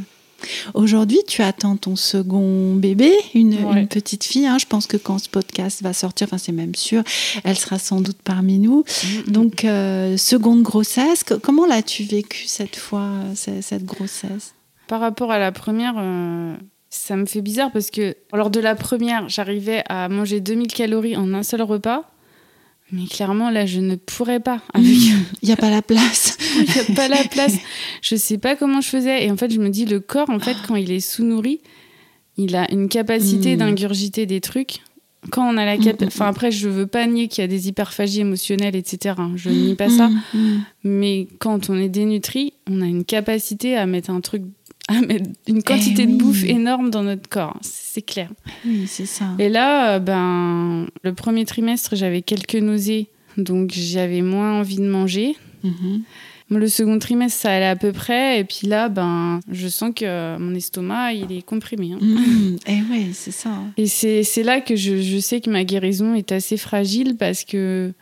Aujourd'hui, tu attends ton second bébé, une, Ouais. une petite fille. hein. Je pense que quand ce podcast va sortir, enfin c'est même sûr, elle sera sans doute parmi nous. Donc, euh, seconde grossesse, co- comment l'as-tu vécu cette fois, ce- cette grossesse? Par rapport à la première, euh, ça me fait bizarre parce que lors de la première, j'arrivais à manger 2000 calories en un seul repas. Mais clairement, là, je ne pourrais pas. Avec... Il n'y a pas la place. Il n'y a pas la place. Je sais pas comment je faisais. Et en fait, je me dis, le corps, en fait, quand il est sous-nourri, il a une capacité Mm. d'ingurgiter des trucs. Quand on a la cap... Mm, mm, Enfin, après, je veux pas nier qu'il y a des hyperphagies émotionnelles, etc. hein. Je nie pas ça. Mais quand on est dénutri, on a une capacité à mettre un truc, à mettre une quantité Eh de oui. bouffe énorme dans notre corps. C'est clair. Oui, c'est ça. Et là, euh, ben, le premier trimestre, j'avais quelques nausées, donc j'avais moins envie de manger. Mhm. Le second trimestre, ça allait à peu près. Et puis là, ben, je sens que mon estomac, il est comprimé. hein. Mm, Eh oui, c'est ça. Et c'est c'est là que je, je sais que ma guérison est assez fragile parce que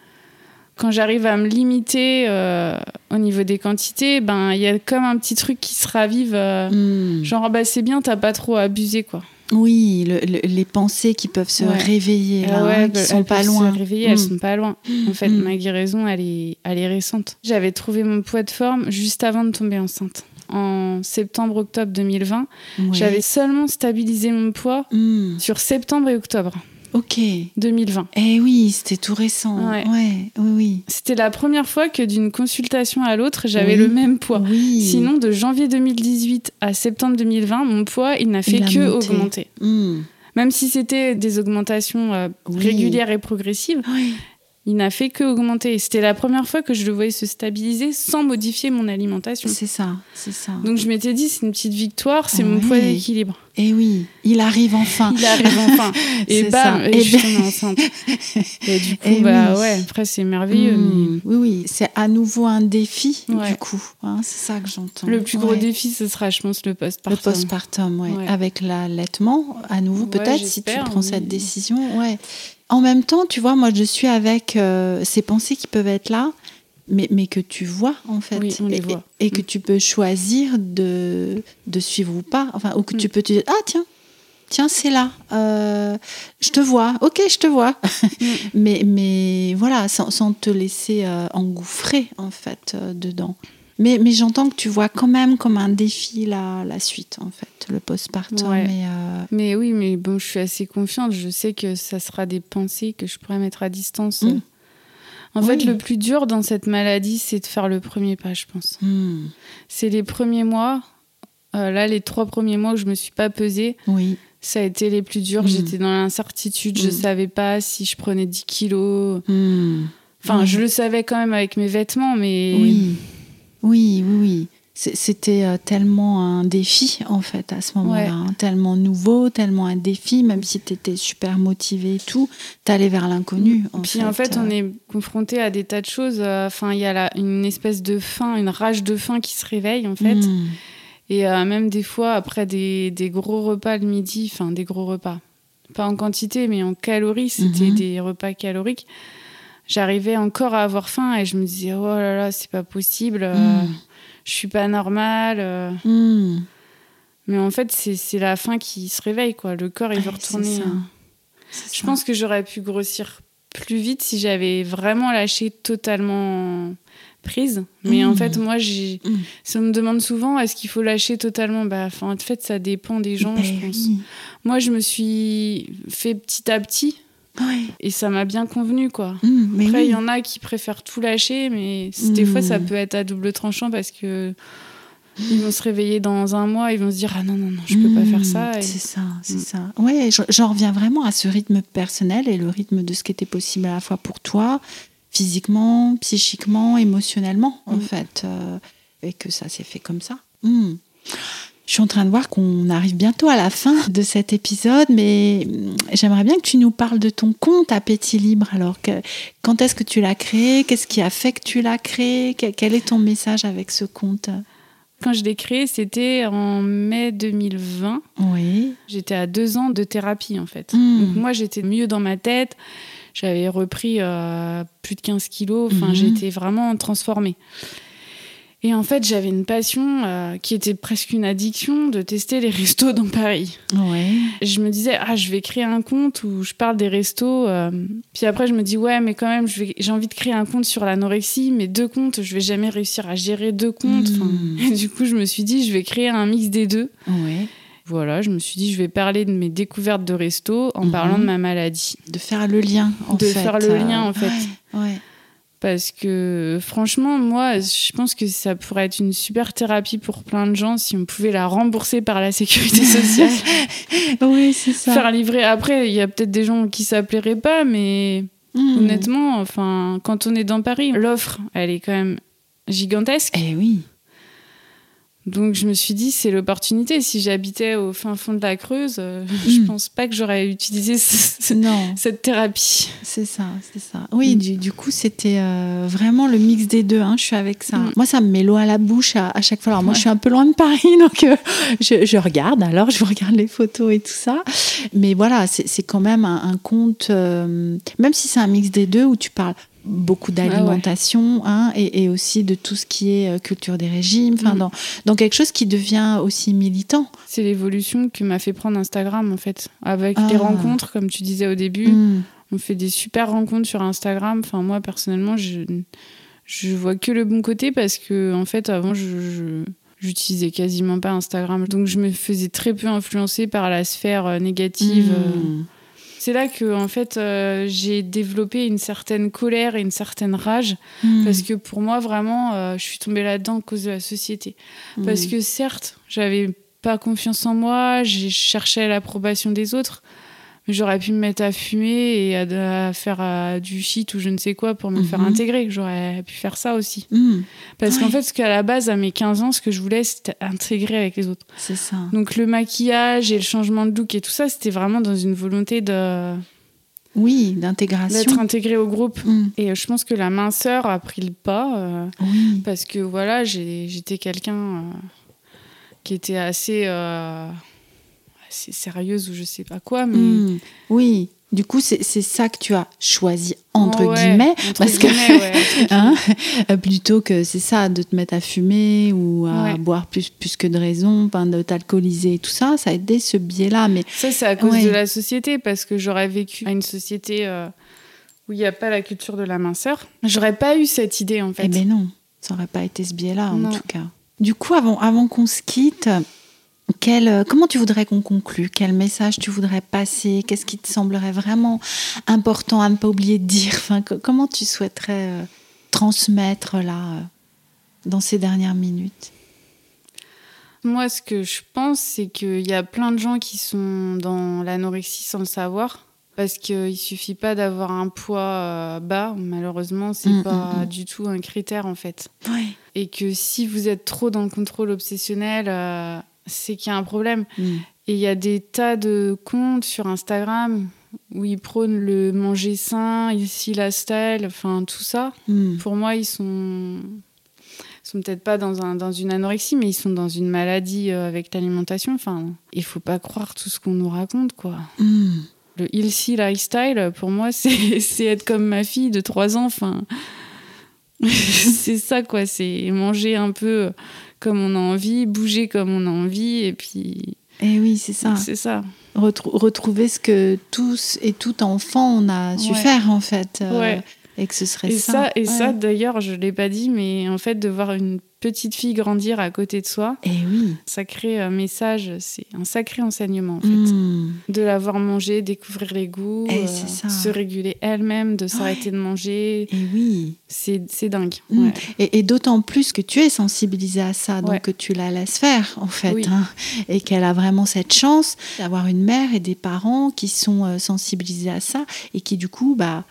quand j'arrive à me limiter euh, au niveau des quantités, ben il y a comme un petit truc qui se ravive. euh, Mm. Genre, bah, c'est bien, t'as pas trop abusé, quoi. Oui, le- le- les pensées qui peuvent se Ouais. réveiller, là, Ah ouais, hein, bah, qui sont elles pas peuvent loin. Se réveiller, elles Mm. sont pas loin. En fait, Mm. ma guérison, elle est, elle est récente. J'avais trouvé mon poids de forme juste avant de tomber enceinte. En septembre-octobre 2020, Ouais. j'avais seulement stabilisé mon poids sur septembre et octobre Ok. 2020. Eh oui, c'était tout récent. Ouais. Ouais, oui, oui. C'était la première fois que d'une consultation à l'autre, j'avais Oui. le même poids. Oui. Sinon, de janvier 2018 à septembre 2020, mon poids, il n'a fait Il que monté. augmenter. Mm. Même si c'était des augmentations euh, régulières et progressives, Oui. Il n'a fait que augmenter. Et C'était la première fois que je le voyais se stabiliser sans modifier mon alimentation. C'est ça, c'est ça. Donc je m'étais dit, c'est une petite victoire, c'est mon Oui. poids d'équilibre. Eh oui, il arrive enfin. Il arrive enfin. Et bam, ça. et Et je suis enceinte. Et du coup, Eh bah oui. ouais, après c'est merveilleux. Mm. Oui, oui, c'est à nouveau un défi, Ouais. du coup. hein, c'est ça que j'entends. Le plus gros Ouais. défi, ce sera, je pense, le Le postpartum. postpartum, ouais. Ouais. Avec l'allaitement, à nouveau, peut-être, si tu prends cette décision. Ouais. En même temps, tu vois, moi, je suis avec euh, ces pensées qui peuvent être là, mais, mais que tu vois, en fait. Oui, on les et, voit. et que Mm. tu peux choisir de, de suivre ou pas. Enfin, ou que Mm. tu peux te dire, ah, tiens, tiens, c'est là. Euh, je te vois. Ok, je te vois. Mm. mais, mais voilà, sans, sans te laisser euh, engouffrer, en fait, dedans. Mais, mais j'entends que tu vois quand même comme un défi la, la suite, en fait, le postpartum. Ouais. Et, euh, Mais oui, mais bon, je suis assez confiante. Je sais que ça sera des pensées que je pourrais mettre à distance. Mm. En Oui. fait, le plus dur dans cette maladie, c'est de faire le premier pas, je pense. hmm, C'est les premiers mois. euh, là, les trois premiers mois où je me suis pas pesée, oui. ça a été les plus durs. Mm. J'étais dans l'incertitude. Je Mm. savais pas si je prenais 10 kilos. Enfin, je le savais quand même avec mes vêtements, mais Oui, oui, oui, oui. C'était euh, tellement un défi, en fait, à ce moment-là. Ouais. hein. Tellement nouveau, tellement un défi, même si tu étais super motivé et tout, t'allais vers l'inconnu. En Puis en fait, euh. on est confronté à des tas de choses. euh, Enfin, il y a la- une espèce de faim, une rage de faim qui se réveille en fait. Hmm, Et euh, même des fois, après des, des gros repas le midi, enfin des gros repas, pas en quantité, mais en calories, c'était Mhm. des repas caloriques. J'arrivais encore à avoir faim et je me disais, oh là là, c'est pas possible, euh, Mm. je suis pas normale. euh. hmm. Mais en fait, c'est la faim qui se réveille, quoi. Le corps, il veut Ouais, retourner. ça. hein. Je ça. pense que j'aurais pu grossir plus vite si j'avais vraiment lâché totalement prise. Mais en Mm. fait, moi, j'ai. On me demande souvent, est-ce qu'il faut lâcher totalement? Bah, enfin, En fait, ça dépend des gens, Ben je pense. oui. Moi, je me suis fait petit à petit Ouais. et ça m'a bien convenu, quoi. Mais Après, il oui. y en a qui préfèrent tout lâcher, mais des fois, ça Mm. peut être à double tranchant parce que. Ils vont se réveiller dans un mois, ils vont se dire Ah non, non, non, je peux pas faire ça. Et- C'est ça, c'est ça. Ouais, je- j'en reviens vraiment à ce rythme personnel et le rythme de ce qui était possible à la fois pour toi, physiquement, psychiquement, émotionnellement, en fait. euh, et que ça s'est fait comme ça. Hmm. Je suis en train de voir qu'on arrive bientôt à la fin de cet épisode, mais hum, j'aimerais bien que tu nous parles de ton compte Appétit Libre. Alors, que- quand est-ce que tu l'as créé? Qu'est-ce qui a fait que tu l'as créé? Que- Quel est ton message avec ce compte? Quand je l'ai créé, c'était en mai 2020. Oui. J'étais à deux ans de thérapie, en fait. Mm. Donc, moi, j'étais mieux dans ma tête. J'avais repris euh, plus de 15 kilos. Enfin, Mhm. j'étais vraiment transformée. Et en fait, j'avais une passion euh, qui était presque une addiction de tester les restos dans Paris. Oui. Je me disais, ah, je vais créer un compte où je parle des restos. euh. Puis après, je me dis, ouais, mais quand même, j'ai envie de créer un compte sur l'anorexie, mais deux comptes, je vais jamais réussir à gérer deux comptes. Enfin, Mm. et du coup, je me suis dit, je vais créer un mix des deux. Oui. Voilà, je me suis dit, je vais parler de mes découvertes de resto en Mhm. parlant de ma maladie. De faire le lien, en De fait. faire le lien, en fait. Ouais. ouais. Parce que franchement, moi, je pense que ça pourrait être une super thérapie pour plein de gens si on pouvait la rembourser par la sécurité sociale. Oui, c'est ça. Faire livrer. Après, il y a peut-être des gens qui ça plairait pas, mais Mm. honnêtement, enfin, quand on est dans Paris, l'offre, elle est quand même gigantesque. Eh oui. Donc je me suis dit, c'est l'opportunité. Si j'habitais au fin fond de la Creuse, euh, je Mm. pense pas que j'aurais utilisé ce- ce- Non, cette thérapie. c'est ça, c'est ça. Oui, Mm. du, du coup, c'était euh, vraiment le mix des deux. Hein, je suis avec ça. Mm. Moi, ça me met l'eau à la bouche à, à chaque fois. Alors, moi, je suis un peu loin de Paris, donc euh, je, je regarde. Alors, je regarde les photos et tout ça. Mais voilà, c'est c'est quand même un, un conte, euh, même si c'est un mix des deux où tu parles beaucoup d'alimentation hein, et, et aussi de tout ce qui est euh, culture des régimes, enfin Mm. dans, dans quelque chose qui devient aussi militant. C'est l'évolution que m'a fait prendre Instagram en fait. Avec Ah. les rencontres, comme tu disais au début, Mm. on fait des super rencontres sur Instagram. Enfin, moi personnellement, je, je vois que le bon côté parce que en fait, avant, je. je- J'utilisais quasiment pas Instagram, donc je me faisais très peu influencer par la sphère euh, négative. euh, Mm. C'est là que en fait euh, j'ai développé une certaine colère et une certaine rage Mm. parce que pour moi vraiment euh, je suis tombée là-dedans à cause de la société. Parce Mm. que certes j'avais pas confiance en moi, j'ai cherché l'approbation des autres, j'aurais pu me mettre à fumer et à, à faire euh, du shit ou je ne sais quoi pour me Mhm. faire intégrer. J'aurais pu faire ça aussi. Mm. Parce qu'en fait ce qu'à la base à mes 15 ans ce que je voulais c'était intégrer avec les autres. C'est ça. Donc le maquillage et le changement de look et tout ça c'était vraiment dans une volonté de Oui, d'être d'intégration. intégré au groupe. Mm. Et euh, je pense que la minceur a pris le pas euh, Oui. parce que voilà, j'étais quelqu'un euh, qui était assez, euh, assez sérieuse ou je sais pas quoi, mais Mm. Oui. Du coup, c'est c'est ça que tu as choisi, entre Ouais, guillemets, entre parce que ouais, hein, euh, plutôt que c'est ça, de te mettre à fumer ou à Ouais. boire plus, plus que de raison, enfin, de t'alcooliser et tout ça, ça a aidé ce biais-là. Mais Ça, c'est à cause de la société, parce que j'aurais vécu à une société euh, où il n'y a pas la culture de la minceur. J'aurais pas eu cette idée, en fait. eh ben non, ça n'aurait pas été ce biais-là, en tout cas. Du coup, avant, avant qu'on se quitte, quel, euh, comment tu voudrais qu'on conclue? Quel message tu voudrais passer? Qu'est-ce qui te semblerait vraiment important à ne pas oublier de dire? Enfin, co- Comment tu souhaiterais euh, transmettre là, euh, dans ces dernières minutes? Moi, ce que je pense, c'est qu'il y a plein de gens qui sont dans l'anorexie sans le savoir. Parce qu'il suffit pas d'avoir un poids bas, malheureusement, c'est Mm, pas mm, mm. du tout un critère en fait. Oui. Et que si vous êtes trop dans le contrôle obsessionnel, euh, c'est qu'il y a un problème. Et il y a des tas de comptes sur Instagram où ils prônent le manger sain, ici la style, enfin tout ça. Mm. Pour moi, ils sont, ils sont peut-être pas dans, un, dans une anorexie, mais ils sont dans une maladie euh, avec l'alimentation. Enfin, il faut pas croire tout ce qu'on nous raconte, quoi. Mm. Le healthy lifestyle, pour moi, c'est c'est être comme ma fille de 3 ans. Enfin, c'est ça, quoi. C'est manger un peu comme on a envie, bouger comme on a envie, et puis Eh oui, c'est ça. c'est ça. Retrou- retrouver ce que tous et tout enfant on a su Ouais. faire en fait. euh, Ouais. Et que ce serait Et ça. ça, et Ouais. ça d'ailleurs, je l'ai pas dit, mais en fait, de voir une petite fille grandir à côté de soi, Eh oui. sacré message, c'est un sacré enseignement en fait. Mm. De la voir manger, découvrir les goûts, Eh, euh, se réguler elle-même, de s'arrêter de manger, Et oui. c'est dingue. Mm. ouais. Et, et d'autant plus que tu es sensibilisée à ça, donc Ouais. que tu la laisses faire en fait, Oui. hein, et qu'elle a vraiment cette chance d'avoir une mère et des parents qui sont euh, sensibilisés à ça et qui du coup bah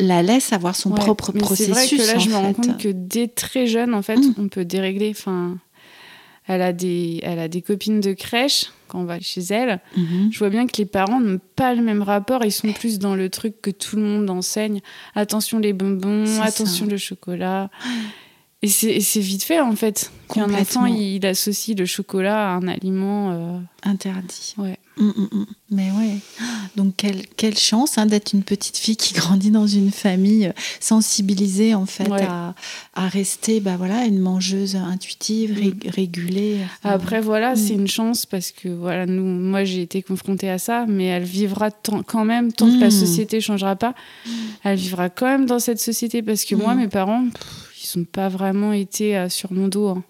la laissent avoir son Ouais. propre Mais processus. C'est vrai que là, je me rends compte que dès très jeune, en fait, Mm. on peut dérégler. Enfin, elle a des, elle a des copines de crèche quand on va chez elle. Mhm. Je vois bien que les parents n'ont pas le même rapport. Ils sont plus dans le truc que tout le monde enseigne. Attention les bonbons, attention ça. le chocolat. Et c'est vite fait en fait. Qu'un enfant il, associe le chocolat à un aliment euh, interdit. Ouais. Mm, mm, mm. Mais ouais. Donc quelle, quelle chance hein, d'être une petite fille qui grandit dans une famille euh, sensibilisée en fait à, à, rester bah voilà une mangeuse intuitive, régulée. Après voilà c'est une chance parce que voilà nous moi j'ai été confrontée à ça mais elle vivra quand même tant que la société changera pas. Elle vivra quand même dans cette société parce que moi mes parents ils n'ont pas vraiment été euh, sur mon dos. Hein.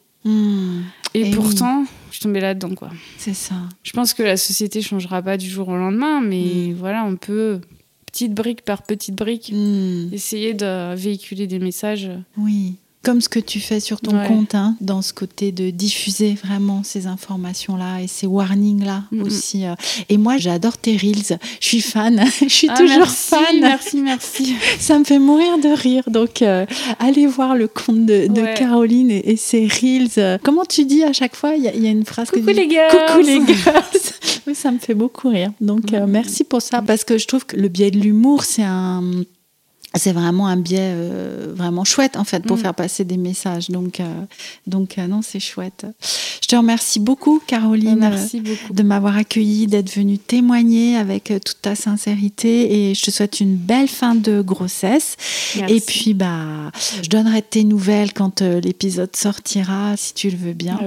Et, pourtant, je suis tombée là-dedans, quoi. C'est ça. Je pense que la société changera pas du jour au lendemain, mais hmm. voilà, on peut petite brique par petite brique hmm. essayer de véhiculer des messages. Oui comme ce que tu fais sur ton compte, hein, dans ce côté de diffuser vraiment ces informations-là et ces warnings-là aussi. Euh. Et moi, j'adore tes reels. Je suis fan. je suis ah, toujours fan. Merci, merci. Ça me fait mourir de rire. Donc, euh, allez voir le compte de, Caroline et, ses reels. Comment tu dis à chaque fois? Il y, a une phrase Coucou les gars. Coucou les gars. oui, ça me fait beaucoup rire. Donc, euh, merci pour ça parce que je trouve que le biais de l'humour, c'est un c'est vraiment un biais euh, vraiment chouette en fait pour mm. faire passer des messages. Donc, euh, donc euh, non, c'est chouette. Je te remercie beaucoup, Caroline, Merci beaucoup. de m'avoir accueillie, d'être venue témoigner avec toute ta sincérité. Et je te souhaite une belle fin de grossesse. Et puis, bah, je donnerai tes nouvelles quand l'épisode sortira, si tu le veux bien.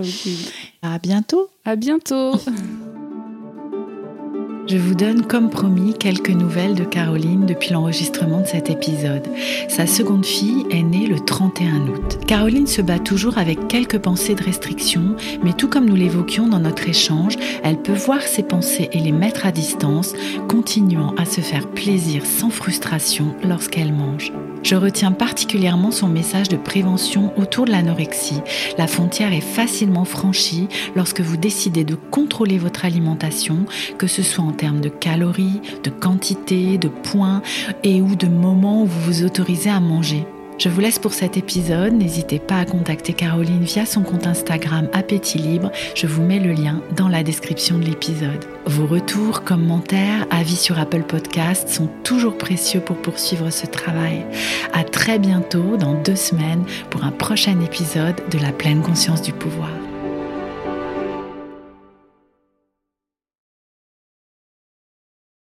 Ah à bientôt. À bientôt. Je vous donne comme promis quelques nouvelles de Caroline depuis l'enregistrement de cet épisode. Sa seconde fille est née le 31 août. Caroline se bat toujours avec quelques pensées de restriction, mais tout comme nous l'évoquions dans notre échange, elle peut voir ses pensées et les mettre à distance, continuant à se faire plaisir sans frustration lorsqu'elle mange. Je retiens particulièrement son message de prévention autour de l'anorexie. La frontière est facilement franchie lorsque vous décidez de contrôler votre alimentation, que ce soit en termes de calories, de quantité, de points et ou de moments où vous vous autorisez à manger. Je vous laisse pour cet épisode. N'hésitez pas à contacter Caroline via son compte Instagram Appétit Libre. Je vous mets le lien dans la description de l'épisode. Vos retours, commentaires, avis sur Apple Podcast sont toujours précieux pour poursuivre ce travail. À très bientôt dans deux semaines pour un prochain épisode de La pleine conscience du pouvoir.